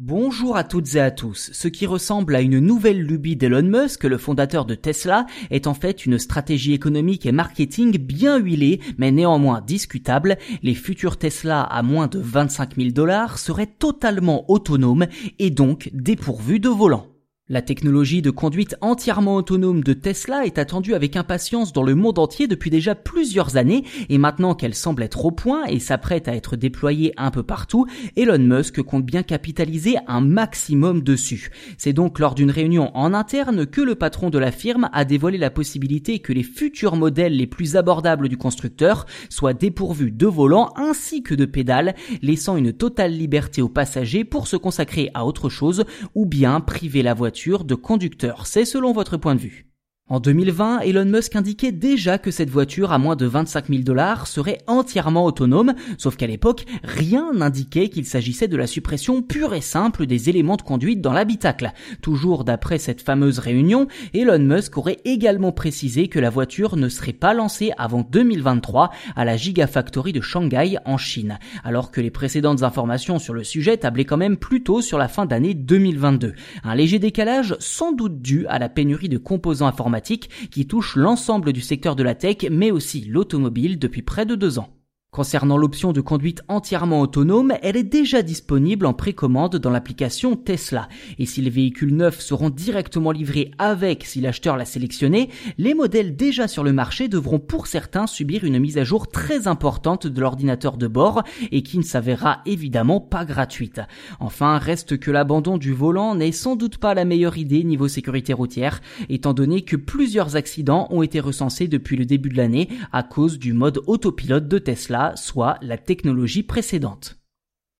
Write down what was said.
Bonjour à toutes et à tous. Ce qui ressemble à une nouvelle lubie d'Elon Musk, le fondateur de Tesla, est en fait une stratégie économique et marketing bien huilée, mais néanmoins discutable. Les futurs Tesla à moins de 25 000 dollars seraient totalement autonomes et donc dépourvus de volant. La technologie de conduite entièrement autonome de Tesla est attendue avec impatience dans le monde entier depuis déjà plusieurs années et maintenant qu'elle semble être au point et s'apprête à être déployée un peu partout, Elon Musk compte bien capitaliser un maximum dessus. C'est donc lors d'une réunion en interne que le patron de la firme a dévoilé la possibilité que les futurs modèles les plus abordables du constructeur soient dépourvus de volant ainsi que de pédales, laissant une totale liberté aux passagers pour se consacrer à autre chose ou bien priver la voiture de conducteur. C'est selon votre point de vue. En 2020, Elon Musk indiquait déjà que cette voiture à moins de 25 000 dollars serait entièrement autonome, sauf qu'à l'époque, rien n'indiquait qu'il s'agissait de la suppression pure et simple des éléments de conduite dans l'habitacle. Toujours d'après cette fameuse réunion, Elon Musk aurait également précisé que la voiture ne serait pas lancée avant 2023 à la Gigafactory de Shanghai en Chine, alors que les précédentes informations sur le sujet tablaient quand même plutôt sur la fin d'année 2022. Un léger décalage sans doute dû à la pénurie de composants informatiques qui touche l'ensemble du secteur de la tech mais aussi l'automobile depuis près de deux ans. Concernant l'option de conduite entièrement autonome, elle est déjà disponible en précommande dans l'application Tesla. Et si les véhicules neufs seront directement livrés avec si l'acheteur l'a sélectionné, les modèles déjà sur le marché devront pour certains subir une mise à jour très importante de l'ordinateur de bord et qui ne s'avérera évidemment pas gratuite. Enfin, reste que l'abandon du volant n'est sans doute pas la meilleure idée niveau sécurité routière, étant donné que plusieurs accidents ont été recensés depuis le début de l'année à cause du mode autopilote de Tesla soit la technologie précédente.